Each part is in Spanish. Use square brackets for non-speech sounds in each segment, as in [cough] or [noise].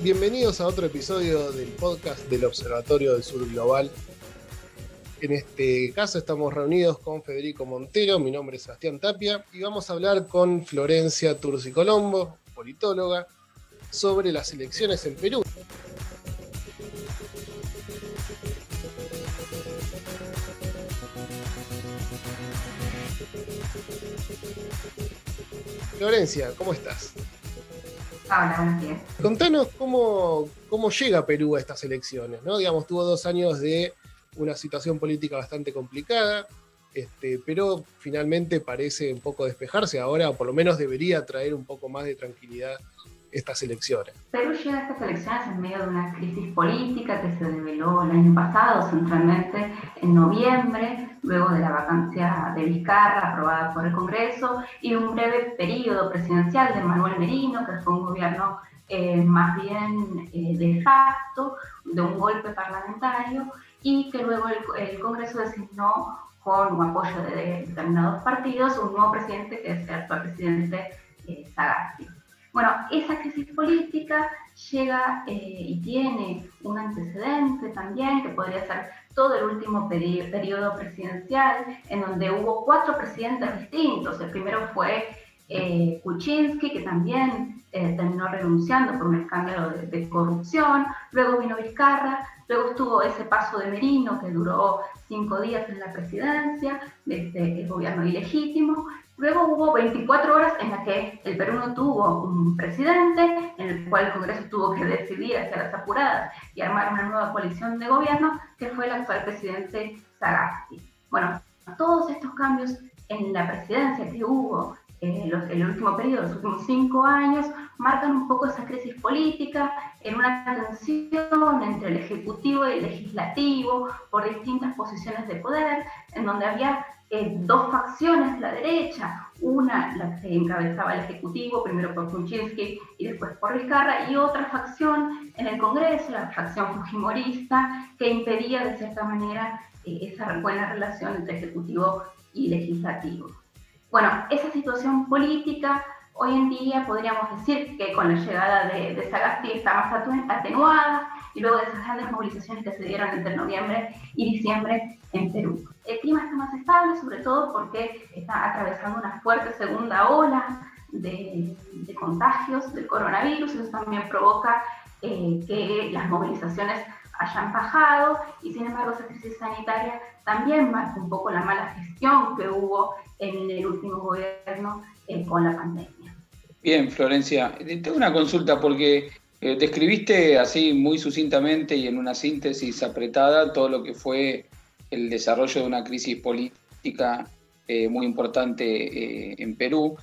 Bienvenidos a otro episodio del podcast del Observatorio del Sur Global. En este caso estamos reunidos con Federico Montero, mi nombre es Sebastián Tapia, y vamos a hablar con Florencia Turci Colombo, politóloga, sobre las elecciones en Perú. Florencia, ¿cómo estás? Hola, buenos días. Contanos cómo, cómo llega Perú a estas elecciones, ¿no? Digamos, tuvo dos años de una situación política bastante complicada, este, pero finalmente parece un poco despejarse ahora, o por lo menos debería traer un poco más de tranquilidad estas elecciones. Perú llega a estas elecciones en medio de una crisis política que se reveló el año pasado, centralmente en noviembre, luego de la vacancia de Vizcarra aprobada por el Congreso y un breve periodo presidencial de Manuel Merino, que fue un gobierno eh, más bien eh, de facto, de un golpe parlamentario, y que luego el, Congreso designó con un apoyo de determinados partidos un nuevo presidente que es el actual presidente eh, Sagasti. Bueno, esa crisis política llega eh, y tiene un antecedente también, que podría ser todo el último periodo presidencial, en donde hubo cuatro presidentes distintos. El primero fue eh, Kuczynski, que también eh, terminó renunciando por un escándalo de, de, corrupción. Luego vino Vizcarra, luego estuvo ese paso de Merino, que duró cinco días en la presidencia, desde el gobierno ilegítimo. Luego hubo 24 horas en las que el Perú no tuvo un presidente, en el cual el Congreso tuvo que decidir hacia las apuradas y armar una nueva coalición de gobierno, que fue el actual presidente Sagasti. Bueno, todos estos cambios en la presidencia que hubo en los, el último periodo, los últimos cinco años, marcan un poco esa crisis política en una tensión entre el Ejecutivo y el Legislativo por distintas posiciones de poder, en donde había eh, dos facciones la derecha, una la que encabezaba el Ejecutivo, primero por Kuczynski y después por Vizcarra, y otra facción en el Congreso, la facción fujimorista, que impedía de cierta manera eh, esa buena relación entre Ejecutivo y Legislativo. Bueno, esa situación política hoy en día podríamos decir que con la llegada de, de Sagasti está más atenuada y luego de esas grandes movilizaciones que se dieron entre noviembre y diciembre en Perú. El clima está más estable, sobre todo porque está atravesando una fuerte segunda ola de, de contagios del coronavirus, eso también provoca eh, que las movilizaciones hayan bajado y sin embargo esa crisis sanitaria también marca un poco la mala gestión que hubo en el último gobierno eh, con la pandemia. Bien, Florencia, tengo una consulta porque eh, describiste así muy sucintamente y en una síntesis apretada todo lo que fue el desarrollo de una crisis política eh, muy importante eh, en Perú.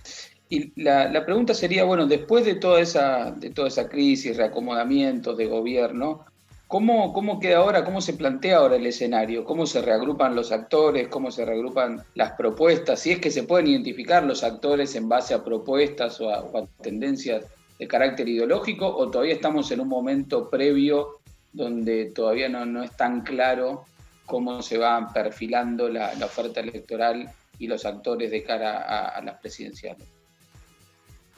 Y la, la, pregunta sería, bueno, después de toda esa, de toda esa crisis, reacomodamientos de gobierno, ¿Cómo, ¿Cómo queda ahora, cómo se plantea ahora el escenario? ¿Cómo se reagrupan los actores? ¿Cómo se reagrupan las propuestas? Si es que se pueden identificar los actores en base a propuestas o a, o a tendencias de carácter ideológico o todavía estamos en un momento previo donde todavía no, es tan claro cómo se va perfilando la, oferta electoral y los actores de cara a, a las presidenciales?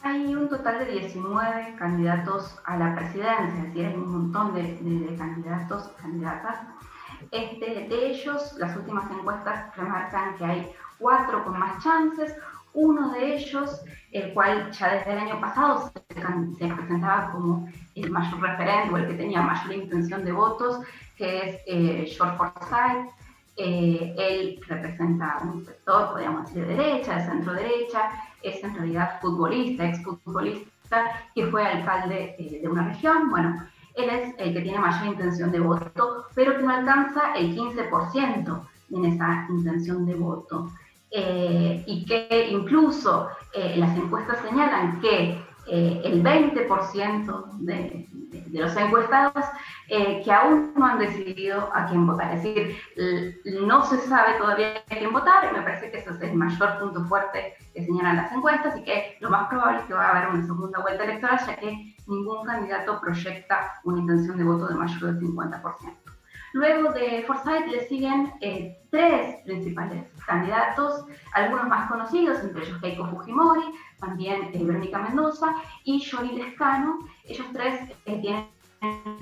Hay un total de 19 candidatos a la presidencia, es decir, hay un montón de, de, de candidatos, candidatas. Este, de ellos, las últimas encuestas remarcan que hay cuatro con más chances. Uno de ellos, el cual ya desde el año pasado se, se presentaba como el mayor referente o el que tenía mayor intención de votos, que es eh, George Forsyth. Eh, él representa un sector, podríamos decir, de derecha, de centro derecha, es en realidad futbolista, exfutbolista, que fue alcalde eh, de una región. Bueno, él es el que tiene mayor intención de voto, pero que no alcanza el 15% en esa intención de voto. Eh, y que incluso eh, las encuestas señalan que eh, el 20% de, de, los encuestados que aún no han decidido a quién votar. Es decir, no se sabe todavía a quién votar y me parece que ese es el mayor punto fuerte que señalan las encuestas y que lo más probable es que va a haber una segunda vuelta electoral ya que ningún candidato proyecta una intención de voto de mayor del 50%. Luego de Forsyth le siguen eh, tres principales candidatos, algunos más conocidos, entre ellos Keiko Fujimori, también eh, Verónica Mendoza y Johnny Lescano. Ellos tres eh, tienen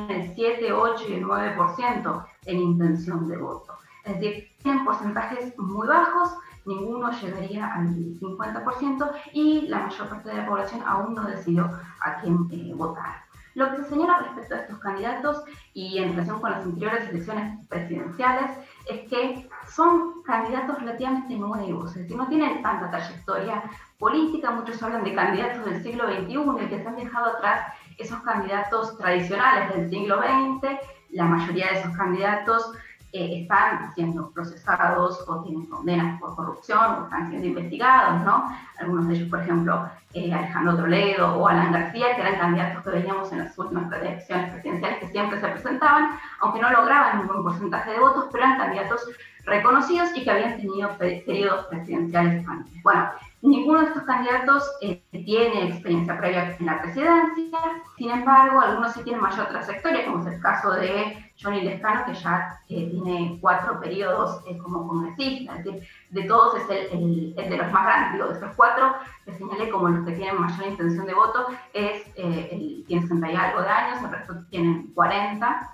el 7, 8 y el 9% en intención de voto. Es decir, tienen porcentajes muy bajos, ninguno llegaría al 50% y la mayor parte de la población aún no decidió a quién votar. Lo que se señala respecto a estos candidatos y en relación con las anteriores elecciones presidenciales es que son candidatos relativamente nuevos, es decir, no tienen tanta trayectoria política, muchos hablan de candidatos del siglo XXI y que se han dejado atrás esos candidatos tradicionales del siglo XX, la mayoría de esos candidatos están siendo procesados o tienen condenas por corrupción o están siendo investigados, ¿no? Algunos de ellos, por ejemplo, eh, Alejandro Toledo o Alan García, que eran candidatos que veníamos en las últimas elecciones presidenciales que siempre se presentaban, aunque no lograban un buen porcentaje de votos, pero eran candidatos reconocidos y que habían tenido periodos presidenciales antes. Bueno, Ninguno de estos candidatos eh, tiene experiencia previa en la presidencia, sin embargo, algunos sí tienen mayor trayectoria, como es el caso de Johnny Lescano, que ya eh, tiene cuatro periodos eh, como congresista, es decir, de todos es el, de los más grandes, digo, de estos cuatro que señalé como los que tienen mayor intención de voto, es el, tiene 60 y algo de años, el resto tienen 40,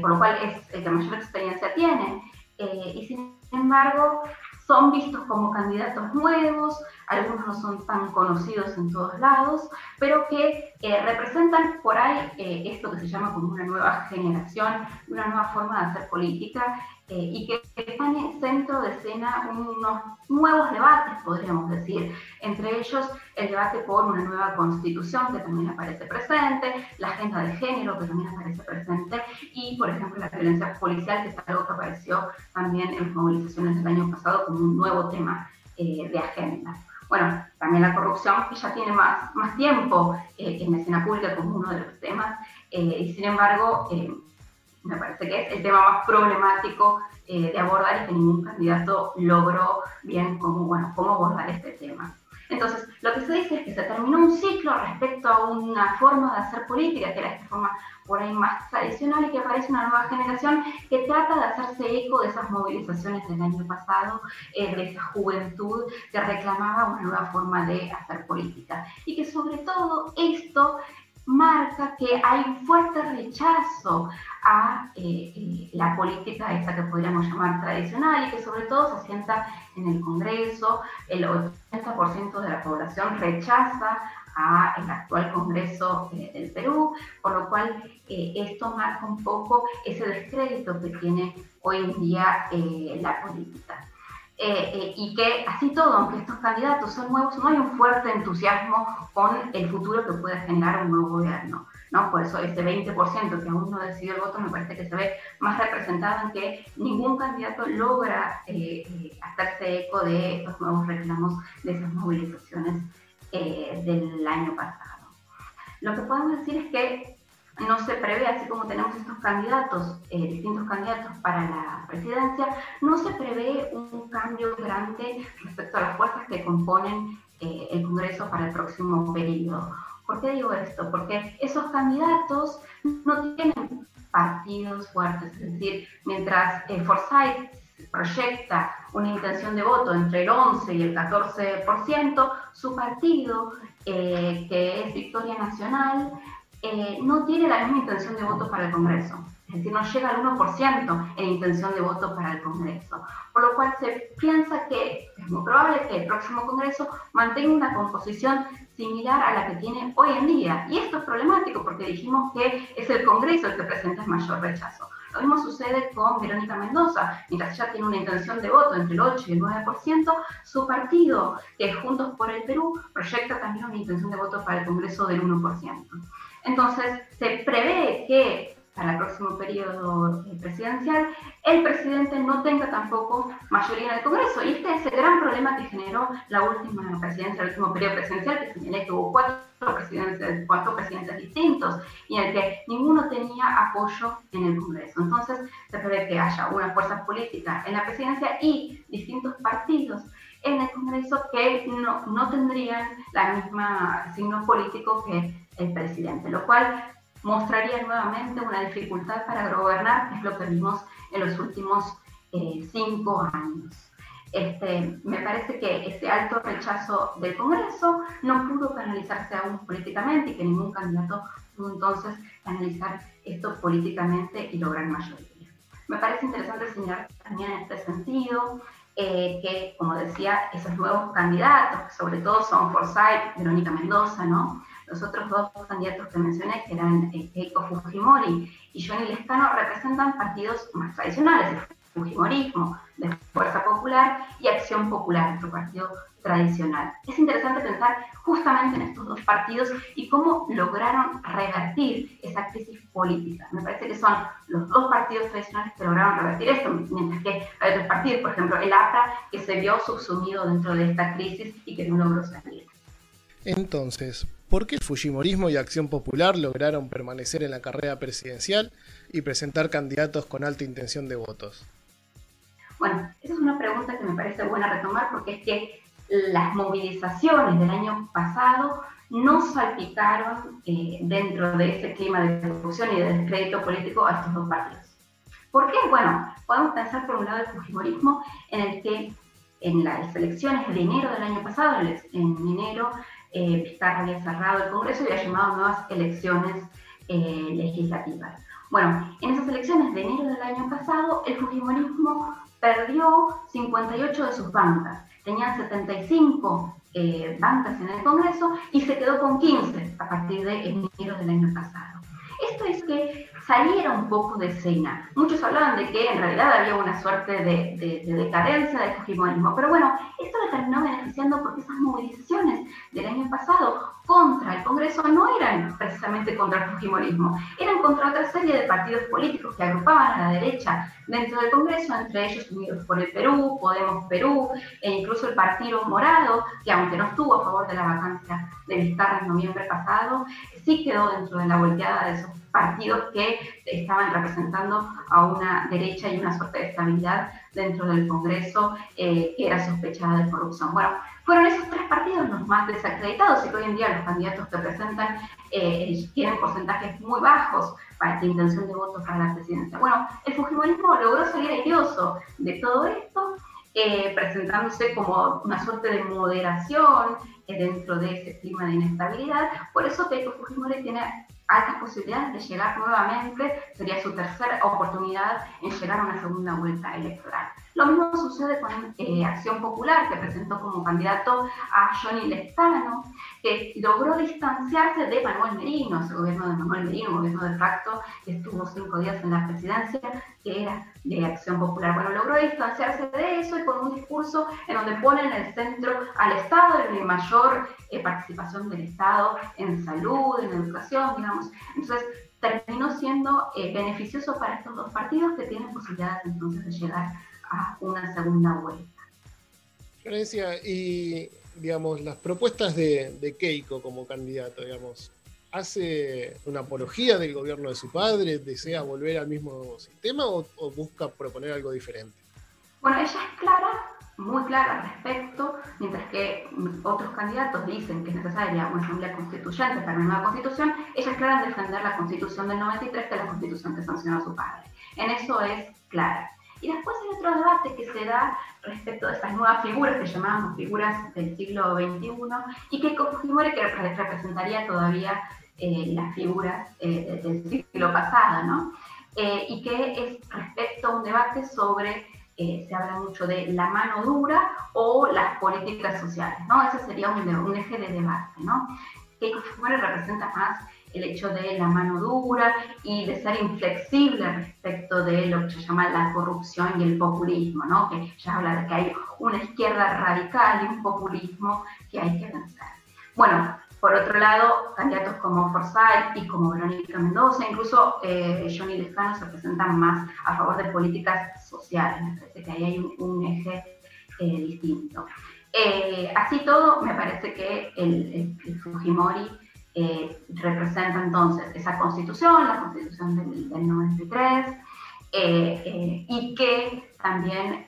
por lo cual es el que mayor experiencia tiene. y sin embargo, son vistos como candidatos nuevos, algunos no son tan conocidos en todos lados, pero que eh, representan por ahí eh, esto que se llama como una nueva generación, una nueva forma de hacer política eh, y que están en centro de escena unos nuevos debates, podríamos decir, entre ellos el debate por una nueva constitución que también aparece presente, la agenda de género que también aparece presente y, por ejemplo, la violencia policial, que es algo que apareció también en las movilizaciones del año pasado como un nuevo tema de agenda. Bueno, también la corrupción, que ya tiene más, más tiempo eh, en escena pública como uno de los temas, eh, y sin embargo, eh, me parece que es el tema más problemático de abordar y que ningún candidato logró bien cómo, bueno, cómo abordar este tema. Entonces, lo que se dice es que se terminó un ciclo respecto a una forma de hacer política, que era esta forma por ahí más tradicional, y que aparece una nueva generación que trata de hacerse eco de esas movilizaciones del año pasado, eh, de esa juventud que reclamaba una nueva forma de hacer política. Y que sobre todo esto marca que hay un fuerte rechazo a eh, eh, la política esa que podríamos llamar tradicional y que sobre todo se asienta en el Congreso. El 80% de la población rechaza a el actual Congreso eh, del Perú, por lo cual esto marca un poco ese descrédito que tiene hoy en día la política. Y que así todo, aunque estos candidatos son nuevos, no hay un fuerte entusiasmo con el futuro que puede generar un nuevo gobierno. ¿No? Por eso ese 20% que aún no decidió el voto me parece que se ve más representado en que ningún candidato logra eh, hacerse eco de estos nuevos reclamos, de esas movilizaciones del año pasado. Lo que podemos decir es que no se prevé, así como tenemos estos candidatos, eh, distintos candidatos para la presidencia, no se prevé un cambio grande respecto a las fuerzas que componen eh, el Congreso para el próximo periodo. ¿Por qué digo esto? Porque esos candidatos no tienen partidos fuertes, es decir, mientras eh, Forsyth proyecta una intención de voto entre el 11 y el 14%, su partido, que es Victoria Nacional, eh, no tiene la misma intención de voto para el Congreso. Es decir, no llega al 1% en intención de voto para el Congreso. Por lo cual se piensa que es muy probable que el próximo Congreso mantenga una composición similar a la que tiene hoy en día. Y esto es problemático porque dijimos que es el Congreso el que presenta el mayor rechazo. Lo mismo sucede con Verónica Mendoza. Mientras ella tiene una intención de voto entre el 8 y el 9%, su partido, que es Juntos por el Perú, proyecta también una intención de voto para el Congreso del 1%. Entonces, se prevé que para el próximo periodo eh, presidencial el presidente no tenga tampoco mayoría en el Congreso. Y este es el gran problema que generó la última presidencia, el último periodo presidencial, que señalé que hubo cuatro presidentes, cuatro presidentes distintos y en el que ninguno tenía apoyo en el Congreso. Entonces, se prevé que haya una fuerza política en la presidencia y distintos partidos en el Congreso que no, no tendrían la misma signo político que el presidente, lo cual mostraría nuevamente una dificultad para gobernar, que es lo que vimos en los últimos eh, cinco años. Este, me parece que ese alto rechazo del Congreso no pudo canalizarse aún políticamente y que ningún candidato pudo entonces canalizar esto políticamente y lograr mayoría. Me parece interesante señalar también en este sentido eh, que, como decía, esos nuevos candidatos, que sobre todo son Forsyth, Verónica Mendoza, ¿no? Los otros dos candidatos que mencioné, que eran eh, Keiko Fujimori y Johnny Lescano, representan partidos más tradicionales, Fujimorismo, de Fuerza Popular y Acción Popular, nuestro partido tradicional. Es interesante pensar justamente en estos dos partidos y cómo lograron revertir esa crisis política. Me parece que son los dos partidos tradicionales que lograron revertir esto, mientras que hay otros partidos, por ejemplo el APRA, que se vio subsumido dentro de esta crisis y que no logró salir. Entonces, ¿por qué el Fujimorismo y Acción Popular lograron permanecer en la carrera presidencial y presentar candidatos con alta intención de votos? Bueno, esa es una pregunta que me parece buena retomar porque es que las movilizaciones del año pasado no salpicaron eh, dentro de ese clima de corrupción y de descrédito político a estos dos partidos. ¿Por qué? Bueno, podemos pensar por un lado el fujimorismo en el que en las elecciones de enero del año pasado, en enero, eh, Vizcarra había cerrado el Congreso y había llamado nuevas elecciones eh, legislativas. Bueno, en esas elecciones de enero del año pasado, el fujimorismo perdió 58 de sus bancas. Tenía 75 eh, bancas en el Congreso y se quedó con 15 a partir de enero del año pasado. Esto es que saliera un poco de escena. Muchos hablaban de que en realidad había una suerte de, decadencia del fujimorismo, pero bueno, esto le terminó beneficiando porque esas movilizaciones del año pasado contra el Congreso no eran precisamente contra el fujimorismo, eran contra otra serie de partidos políticos que agrupaban a la derecha dentro del Congreso, entre ellos Unidos por el Perú, Podemos Perú e incluso el Partido Morado, que aunque no estuvo a favor de la vacancia de Vizcarra en noviembre pasado, sí quedó dentro de la volteada de esos partidos que estaban representando a una derecha y una suerte de estabilidad dentro del Congreso eh, que era sospechada de corrupción. Bueno, fueron esos tres partidos los más desacreditados y que hoy en día los candidatos que presentan eh, tienen porcentajes muy bajos para la intención de voto para la presidencia. Bueno, el Fujimorismo logró salir airoso de todo esto, eh, presentándose como una suerte de moderación dentro de ese clima de inestabilidad. Por eso Keiko Fujimori tiene altas posibilidades de llegar nuevamente, sería su tercera oportunidad en llegar a una segunda vuelta electoral. Sucede con eh, Acción Popular, que presentó como candidato a Johnny Lestano, que logró distanciarse de Manuel Merino, ese gobierno de Manuel Merino, gobierno de facto que estuvo cinco días en la presidencia, que era de Acción Popular. Bueno, logró distanciarse de eso y con un discurso en donde pone en el centro al Estado, en mayor eh, participación del Estado en salud, en educación, digamos. Entonces, terminó siendo eh, beneficioso para estos dos partidos que tienen posibilidades entonces de llegar a una segunda vuelta. Florencia, y digamos, las propuestas de, Keiko como candidato, digamos, ¿hace una apología del gobierno de su padre? ¿Desea volver al mismo sistema o, o busca proponer algo diferente? Bueno, ella es clara muy clara al respecto, mientras que otros candidatos dicen que es necesaria una asamblea constituyente para una nueva constitución, ella es clara en defender la constitución del 93, que es la constitución que sancionó su padre. En eso es clara. Y después debate que se da respecto de esas nuevas figuras que llamamos figuras del siglo XXI y que Fujimori que representaría todavía eh, las figuras eh, del siglo pasado, ¿no? Eh, y que es respecto a un debate sobre se habla mucho de la mano dura o las políticas sociales, ¿no? Ese sería un, un eje de debate, ¿no? Keiko Fujimori representa más el hecho de la mano dura y de ser inflexible respecto de lo que se llama la corrupción y el populismo, ¿no? Que ya habla de que hay una izquierda radical y un populismo que hay que vencer. Bueno, por otro lado, candidatos como Forsyth y como Verónica Mendoza, incluso eh, Johnny Lescano se presentan más a favor de políticas sociales. Me parece que ahí hay un, eje eh, distinto. Eh, así todo, me parece que el, Fujimori representa entonces esa constitución, la constitución del, del 93, y que también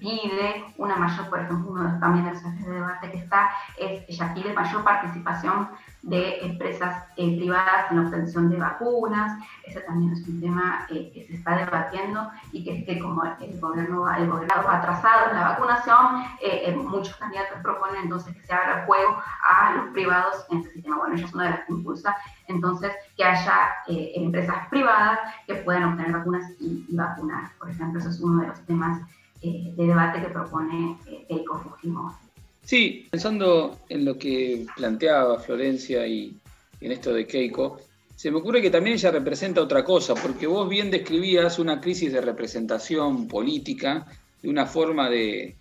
pide una mayor, por ejemplo, uno de los también de debate que está, es ella pide mayor participación de empresas eh, privadas en la obtención de vacunas. Ese también es un tema eh, que se está debatiendo y que es que como el gobierno, el gobierno ha atrasado en la vacunación, eh, muchos candidatos proponen entonces que se abra juego a los privados en este sistema. Bueno, ella es una de las que impulsa entonces que haya empresas privadas que puedan obtener vacunas y, vacunar. Por ejemplo, eso es uno de los temas de debate que propone el Fujimori. Sí, pensando en lo que planteaba Florencia y en esto de Keiko, se me ocurre que también ella representa otra cosa, porque vos bien describías una crisis de representación política, de una forma de,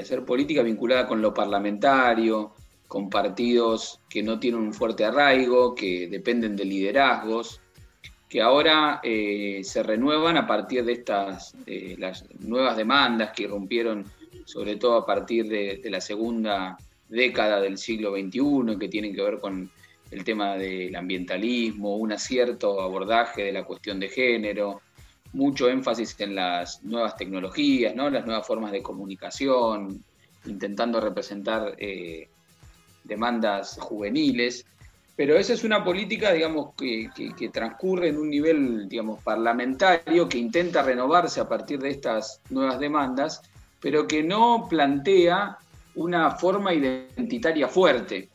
hacer política vinculada con lo parlamentario, con partidos que no tienen un fuerte arraigo, que dependen de liderazgos, que ahora eh, se renuevan a partir de estas las nuevas demandas que irrumpieron sobre todo a partir de, la segunda década del siglo XXI, que tienen que ver con el tema del ambientalismo, un acierto abordaje de la cuestión de género, mucho énfasis en las nuevas tecnologías, ¿no? las nuevas formas de comunicación, intentando representar eh, demandas juveniles. Pero esa es una política, digamos, que, transcurre en un nivel, digamos, parlamentario, que intenta renovarse a partir de estas nuevas demandas, pero que no plantea una forma identitaria fuerte.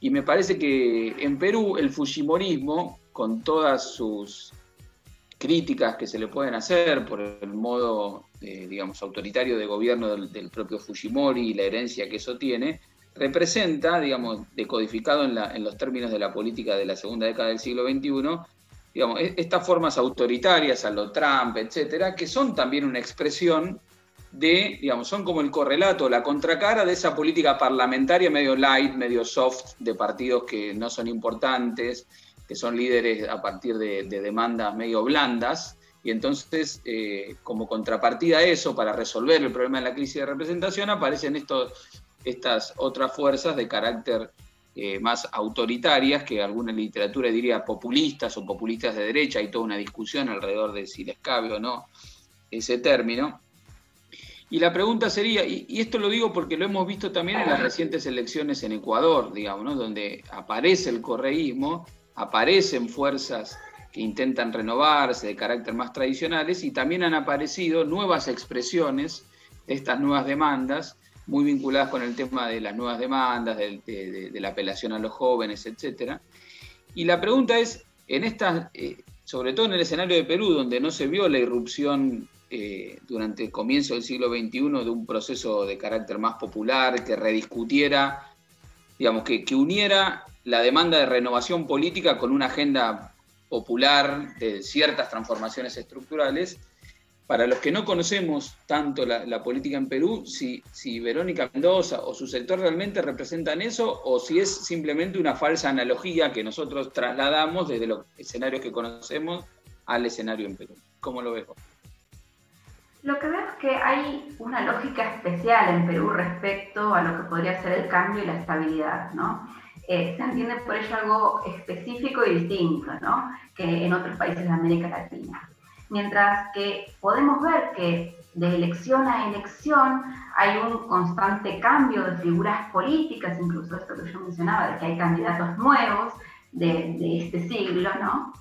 Y me parece que en Perú el Fujimorismo, con todas sus críticas que se le pueden hacer por el modo, eh, digamos, autoritario de gobierno del, propio Fujimori y la herencia que eso tiene, representa, digamos, decodificado en, los términos de la política de la segunda década del siglo XXI, digamos, e, estas formas autoritarias a lo Trump, etcétera, que son también una expresión de, digamos, son como el correlato, la contracara de esa política parlamentaria medio light, medio soft, de partidos que no son importantes, que son líderes a partir de, demandas medio blandas. Y entonces, eh, como contrapartida a eso, para resolver el problema de la crisis de representación, aparecen estos, estas otras fuerzas de carácter eh, más autoritarias, que alguna literatura diría populistas o populistas de derecha, hay toda una discusión alrededor de si les cabe o no ese término. Y la pregunta sería, y, esto lo digo porque lo hemos visto también en las recientes elecciones en Ecuador, digamos, donde aparece el correísmo, aparecen fuerzas que intentan renovarse de carácter más tradicionales y también han aparecido nuevas expresiones de estas nuevas demandas, muy vinculadas con el tema de las nuevas demandas, de, la apelación a los jóvenes, etc. Y la pregunta es, en estas, eh, sobre todo en el escenario de Perú, donde no se vio la irrupción eh, durante el comienzo del siglo XXI de un proceso de carácter más popular que rediscutiera, digamos, que, que uniera la demanda de renovación política con una agenda popular de ciertas transformaciones estructurales. Para los que no conocemos tanto la, política en Perú, si, Verónica Mendoza o su sector realmente representan eso o si es simplemente una falsa analogía que nosotros trasladamos desde los escenarios que conocemos al escenario en Perú. ¿Cómo lo ves lo que veo es que hay una lógica especial en Perú respecto a lo que podría ser el cambio y la estabilidad, ¿no? Se entiende por ello algo específico y distinto, ¿no? Que en otros países de América Latina. Mientras que podemos ver que de elección a elección hay un constante cambio de figuras políticas, incluso esto que yo mencionaba, de que hay candidatos nuevos de, este siglo, ¿no?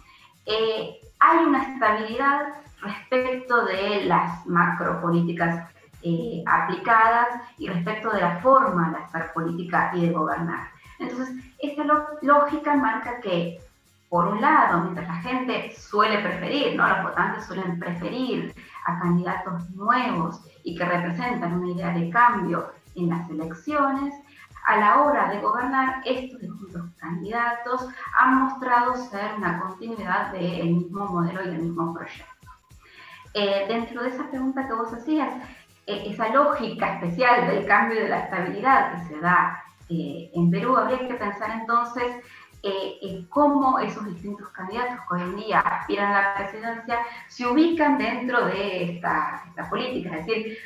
Eh, hay una estabilidad respecto de las macropolíticas eh, aplicadas y respecto de la forma de hacer política y de gobernar. Entonces, esta lógica marca que, por un lado, mientras la gente suele preferir, ¿no? los votantes suelen preferir a candidatos nuevos y que representan una idea de cambio en las elecciones, a la hora de gobernar, estos distintos candidatos han mostrado ser una continuidad del mismo modelo y del mismo proyecto. Eh, dentro de esa pregunta que vos hacías, eh, esa lógica especial del cambio y de la estabilidad que se da eh, en Perú, habría que pensar entonces en cómo esos distintos candidatos que hoy en día aspiran a la presidencia se ubican dentro de esta, esta política. Es decir,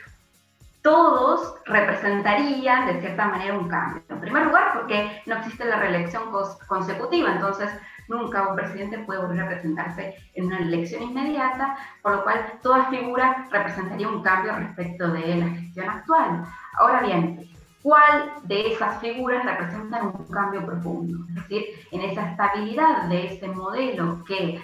todos representarían de cierta manera un cambio. En primer lugar, porque no existe la reelección consecutiva, entonces nunca un presidente puede volver a presentarse en una elección inmediata, por lo cual toda figura representaría un cambio respecto de la gestión actual. Ahora bien, ¿cuál de esas figuras representan un cambio profundo? Es decir, en esa estabilidad de ese modelo que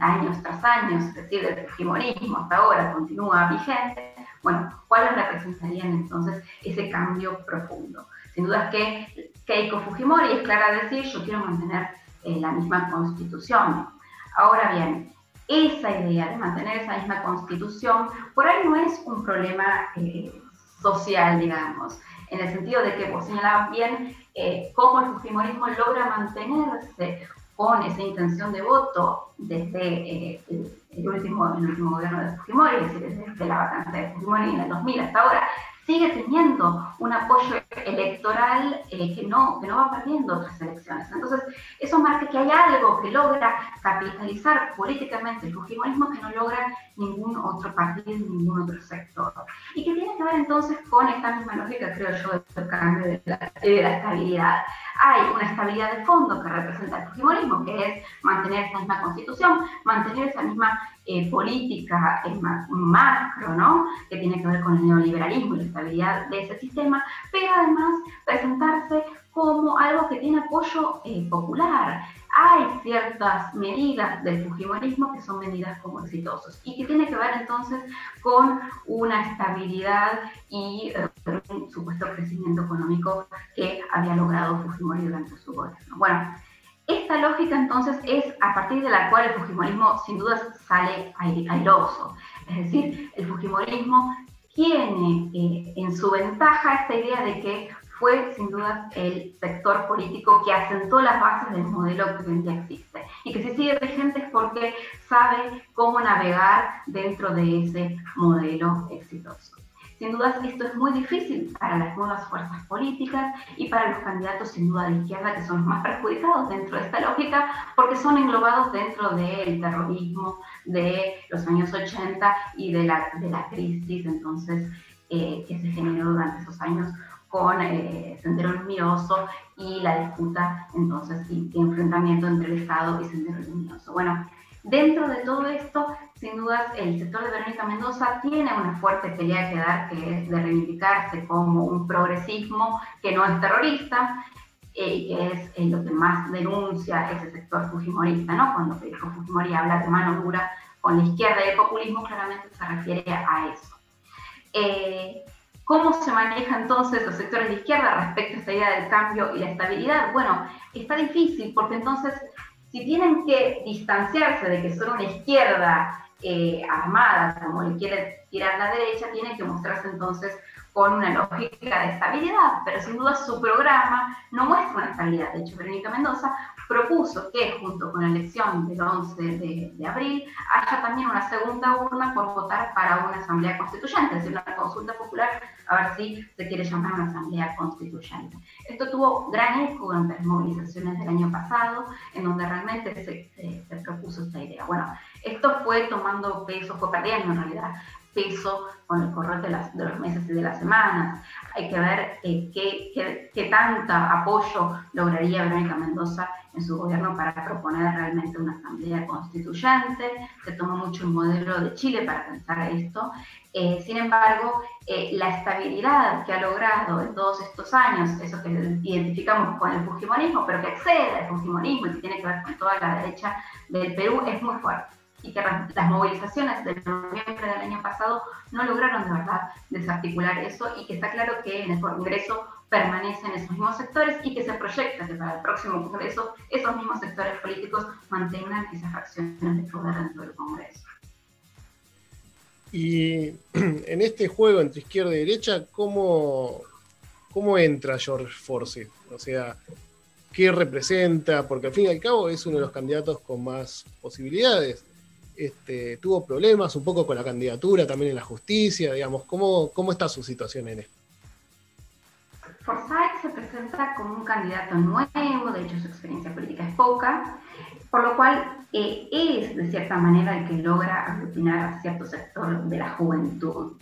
años tras años, es decir, desde el fujimorismo hasta ahora continúa vigente, bueno, ¿cuáles representarían entonces ese cambio profundo? Sin duda es que Keiko Fujimori es clara de decir, yo quiero mantener eh, la misma constitución. Ahora bien, esa idea de mantener esa misma constitución, por ahí no es un problema eh, social, digamos, en el sentido de que vos señalabas bien eh, cómo el Fujimorismo logra mantenerse con esa intención de voto desde el, último, el último gobierno de Fujimori, es decir, desde la vacancia de Fujimori en el 2000 hasta ahora, sigue teniendo un apoyo electoral eh, que, no, que no va perdiendo otras elecciones. Entonces, eso marca que hay algo que logra capitalizar políticamente el fujimorismo que no logra ningún otro partido, ningún otro sector. Y que tiene que ver entonces con esta misma lógica, creo yo, del cambio de la, de la estabilidad hay una estabilidad de fondo que representa el fujimorismo, que es mantener esa misma constitución, mantener esa misma eh, política macro, ¿no? que tiene que ver con el neoliberalismo y la estabilidad de ese sistema, pero además presentarse como algo que tiene apoyo eh, popular. Hay ciertas medidas del fujimorismo que son medidas como exitosas y que tiene que ver entonces con una estabilidad y eh, un supuesto crecimiento económico que había logrado Fujimori durante su gobierno. Bueno, esta lógica entonces es a partir de la cual el Fujimorismo sin duda sale airoso. Es decir, el Fujimorismo tiene eh, en su ventaja esta idea de que fue sin duda el sector político que asentó las bases del modelo que hoy día existe y que se sigue vigente es porque sabe cómo navegar dentro de ese modelo exitoso. Sin duda esto es muy difícil para las nuevas fuerzas políticas y para los candidatos sin duda de izquierda que son los más perjudicados dentro de esta lógica porque son englobados dentro del terrorismo de los años 80 y de la, de la crisis entonces eh, que se generó durante esos años con eh, Sendero Luminoso y la disputa entonces y, enfrentamiento entre el Estado y Sendero Luminoso. Bueno, dentro de todo esto, sin dudas, el sector de Verónica Mendoza tiene una fuerte pelea que dar, que es de reivindicarse como un progresismo que no es terrorista, eh, y que es eh, lo que más denuncia ese sector fujimorista, ¿no? Cuando Federico Fujimori habla de mano dura con la izquierda y el populismo, claramente se refiere a eso. Eh, ¿Cómo se maneja entonces los sectores de izquierda respecto a esta idea del cambio y la estabilidad? Bueno, está difícil porque entonces si tienen que distanciarse de que son una izquierda eh, armada, como le quiere tirar la derecha, tienen que mostrarse entonces con una lógica de estabilidad, pero sin duda su programa no muestra una estabilidad. De hecho, Verónica Mendoza propuso que junto con la elección del 11 de, abril haya también una segunda urna por votar para una asamblea constituyente, es decir, una consulta popular, a ver si se quiere llamar una asamblea constituyente. Esto tuvo gran eco durante las movilizaciones del año pasado, en donde realmente se, se propuso esta idea. Bueno, esto fue tomando peso, fue perdiendo en realidad peso con el correr de, las, los meses y de las semanas. Hay que ver eh, qué, qué, qué tanta apoyo lograría Verónica Mendoza en su gobierno para proponer realmente una asamblea constituyente. Se tomó mucho el modelo de Chile para pensar esto. Eh, sin embargo, eh, la estabilidad que ha logrado en todos estos años, eso que identificamos con el fujimonismo, pero que excede al fujimonismo y que tiene que ver con toda la derecha del Perú, es muy fuerte y que las movilizaciones de noviembre del año pasado no lograron de verdad desarticular eso y que está claro que en el Congreso permanecen esos mismos sectores y que se proyecta que para el próximo Congreso esos mismos sectores políticos mantengan esas fracciones de poder dentro del Congreso. Y [clears throat] en este juego entre izquierda y derecha, ¿cómo, cómo entra George Forsyth? O sea, ¿qué representa? Porque al fin y al cabo es uno de los candidatos con más posibilidades. Este, tuvo problemas un poco con la candidatura, también en la justicia, digamos, ¿cómo, cómo está su situación en esto? Forsyth se presenta como un candidato nuevo, de hecho su experiencia política es poca, por lo cual eh, es de cierta manera el que logra aglutinar a cierto sector de la juventud.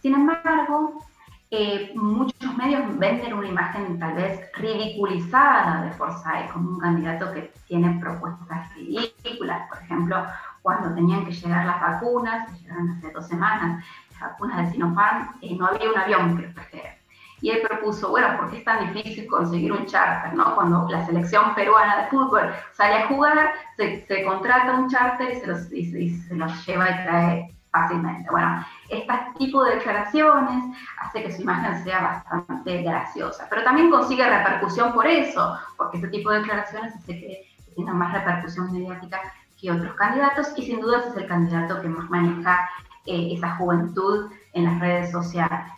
Sin embargo, eh, muchos medios venden una imagen tal vez ridiculizada de Forsyth como un candidato que tiene propuestas ridículas. Por ejemplo, cuando tenían que llegar las vacunas, llegaron hace dos semanas, las vacunas de Sinopharm, eh, no había un avión que los trajera. Y él propuso, bueno, ¿por qué es tan difícil conseguir un charter? ¿no? Cuando la selección peruana de fútbol sale a jugar, se, se contrata un charter y se, los, y se los lleva y trae fácilmente. Bueno, este tipo de declaraciones hace que su imagen sea bastante graciosa, pero también consigue repercusión por eso, porque este tipo de declaraciones hace que tenga más repercusión mediática que otros candidatos y sin duda es el candidato que más maneja eh, esa juventud en las redes sociales.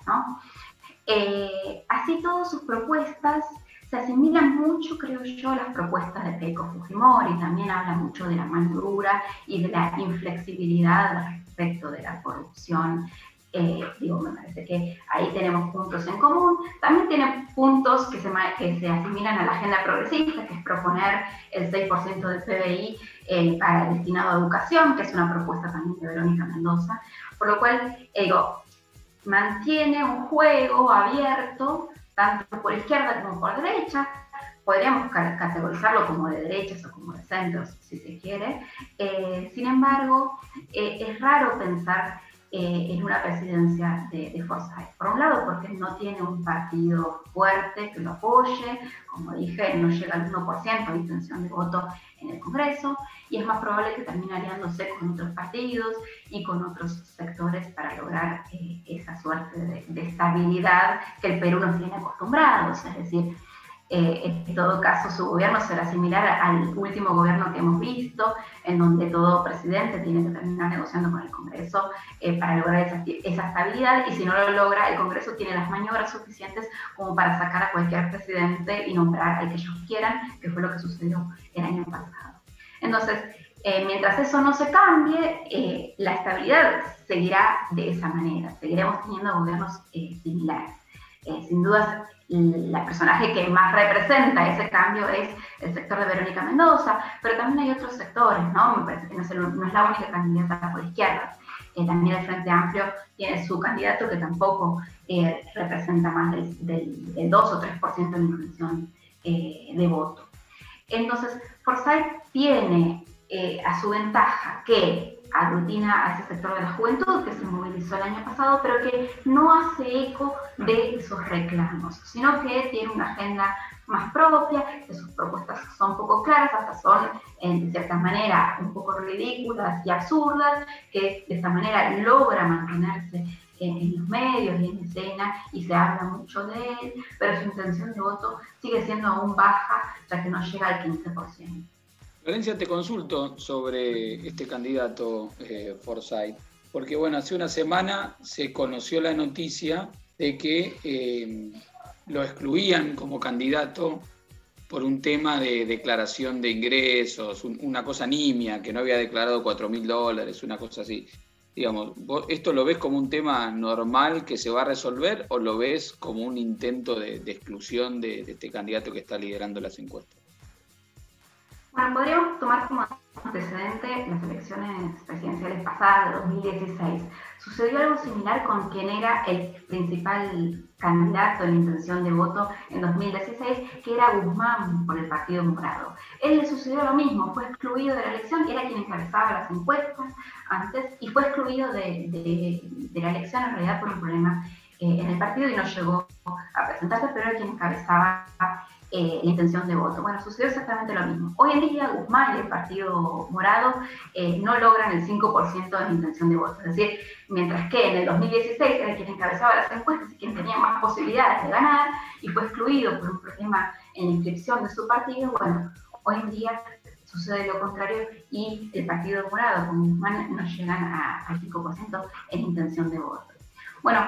Eh, así todas sus propuestas se asimilan mucho, creo yo, a las propuestas de Keiko Fujimori, también habla mucho de la mano y de la inflexibilidad respecto de la corrupción. Eh, digo, me parece que ahí tenemos puntos en común. También tiene puntos que se, que se asimilan a la agenda progresista, que es proponer el 6% del PBI eh, para destinado a educación, que es una propuesta también de Verónica Mendoza. Por lo cual, digo, mantiene un juego abierto, tanto por izquierda como por derecha, podríamos categorizarlo como de derechas o como de centros, si se quiere. Eh, sin embargo, eh, es raro pensar eh, en una presidencia de, de Forsyth. Por un lado, porque no tiene un partido fuerte que lo apoye, como dije, no llega al 1% de intención de voto en el Congreso, y es más probable que termine aliándose con otros partidos y con otros sectores para lograr esa suerte de, de, estabilidad que el Perú nos tiene acostumbrados, es decir, eh, en todo caso, su gobierno será similar al último gobierno que hemos visto, en donde todo presidente tiene que terminar negociando con el Congreso eh, para lograr esa, esa, estabilidad y si no lo logra, el Congreso tiene las maniobras suficientes como para sacar a cualquier presidente y nombrar al que ellos quieran, que fue lo que sucedió el año pasado. Entonces, eh, mientras eso no se cambie, la estabilidad seguirá de esa manera, seguiremos teniendo gobiernos similares. Sin duda, la personaje que más representa ese cambio es el sector de Verónica Mendoza, pero también hay otros sectores, ¿no? Me parece que no es, la única candidata por izquierda. Eh, también el Frente Amplio tiene su candidato que tampoco eh, representa más del, 2 o 3% de intención eh, de voto. Entonces, Forsyth tiene a su ventaja que aglutina a ese sector de la juventud que se movilizó el año pasado, pero que no hace eco de esos reclamos, sino que tiene una agenda más propia, que sus propuestas son poco claras, hasta son en cierta manera un poco ridículas y absurdas, que de esta manera logra mantenerse en, en, los medios y en escena y se habla mucho de él, pero su intención de voto sigue siendo aún baja, ya que no llega al 15%. Florencia, te consulto sobre este candidato eh, Forsyth, porque bueno, hace una semana se conoció la noticia de que eh, lo excluían como candidato por un tema de declaración de ingresos, una cosa nimia, que no había declarado 4 mil dólares, una cosa así. Digamos, ¿esto lo ves como un tema normal que se va a resolver o lo ves como un intento de, exclusión de este candidato que está liderando las encuestas? Bueno, podríamos tomar como antecedente las elecciones presidenciales pasadas de 2016. Sucedió algo similar con quien era el principal candidato en intención de voto en 2016, que era Guzmán por el Partido Morado. Él le sucedió lo mismo, fue excluido de la elección, era quien encabezaba las encuestas antes y fue excluido de, la elección en realidad por un problema eh, en el partido y no llegó a presentarse, pero era quien encabezaba eh, la intención de voto. Bueno, sucedió exactamente lo mismo. Hoy en día Guzmán y el Partido Morado eh, no logran el 5% de la intención de voto. Es decir, mientras que en el 2016 era quien encabezaba las encuestas y quien tenía más posibilidades de ganar y fue excluido por un problema en la inscripción de su partido, bueno, hoy en día sucede lo contrario y el Partido Morado con Guzmán no llegan al 5% en intención de voto. Bueno,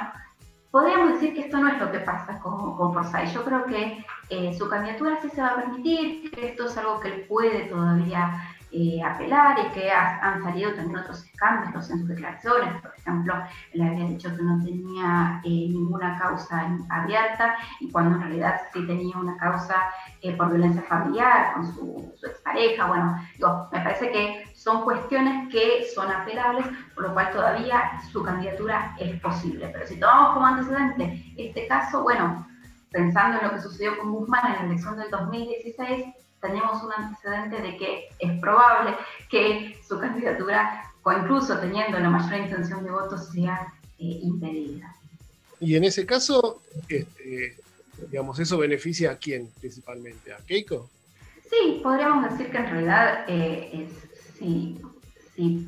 podríamos decir que esto no es lo que pasa con, con Forsyth. Yo creo que eh, su candidatura sí se va a permitir, que esto es algo que él puede todavía eh, apelar y que han salido también otros escándalos en sus declaraciones. Por ejemplo, le había dicho que no tenía eh, ninguna causa abierta y cuando en realidad sí tenía una causa eh, por violencia familiar con su, su expareja. Bueno, me parece que son cuestiones que son apelables, por lo cual todavía su candidatura es posible. Pero si tomamos como antecedente este caso, bueno, pensando en lo que sucedió con Guzmán en la elección del 2016, tenemos un antecedente de que es probable que su candidatura, o incluso teniendo la mayor intención de votos, sea eh, impedida. Y en ese caso, este, digamos, ¿eso beneficia a quién principalmente? ¿A Keiko? Sí, podríamos decir que en realidad eh, si,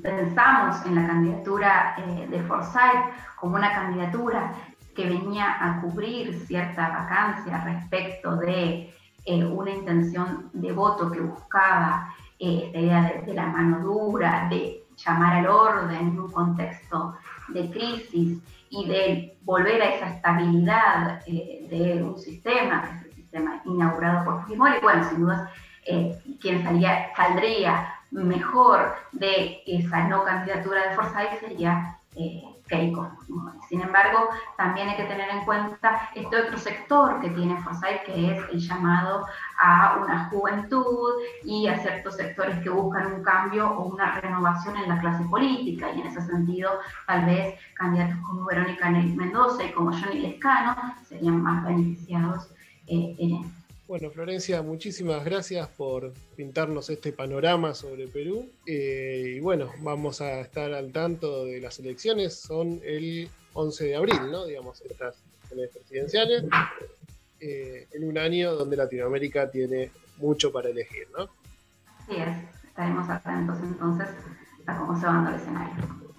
pensamos en la candidatura eh, de Forsyth como una candidatura que venía a cubrir cierta vacancia respecto de eh, una intención de voto que buscaba eh, esta idea de, la mano dura, de llamar al orden en un contexto de crisis y de volver a esa estabilidad eh, de un sistema, que es el sistema inaugurado por Fujimori. Bueno, sin duda, quien saldría mejor de esa no candidatura de Forsyth sería Keiko. Sin embargo, también hay que tener en cuenta este otro sector que tiene Forsyth, que es el llamado a una juventud y a ciertos sectores que buscan un cambio o una renovación en la clase política. Y en ese sentido, tal vez candidatos como Verónica Mendoza y como Johnny Lescano serían más beneficiados eh, en esto. Bueno, Florencia, muchísimas gracias por pintarnos este panorama sobre Perú. Eh, y bueno, vamos a estar al tanto de las elecciones. Son el 11 de abril, ¿no? Digamos, estas elecciones presidenciales. Eh, en un año donde Latinoamérica tiene mucho para elegir, ¿no? Así es. Estaremos atentos entonces a cómo se va dando el escenario.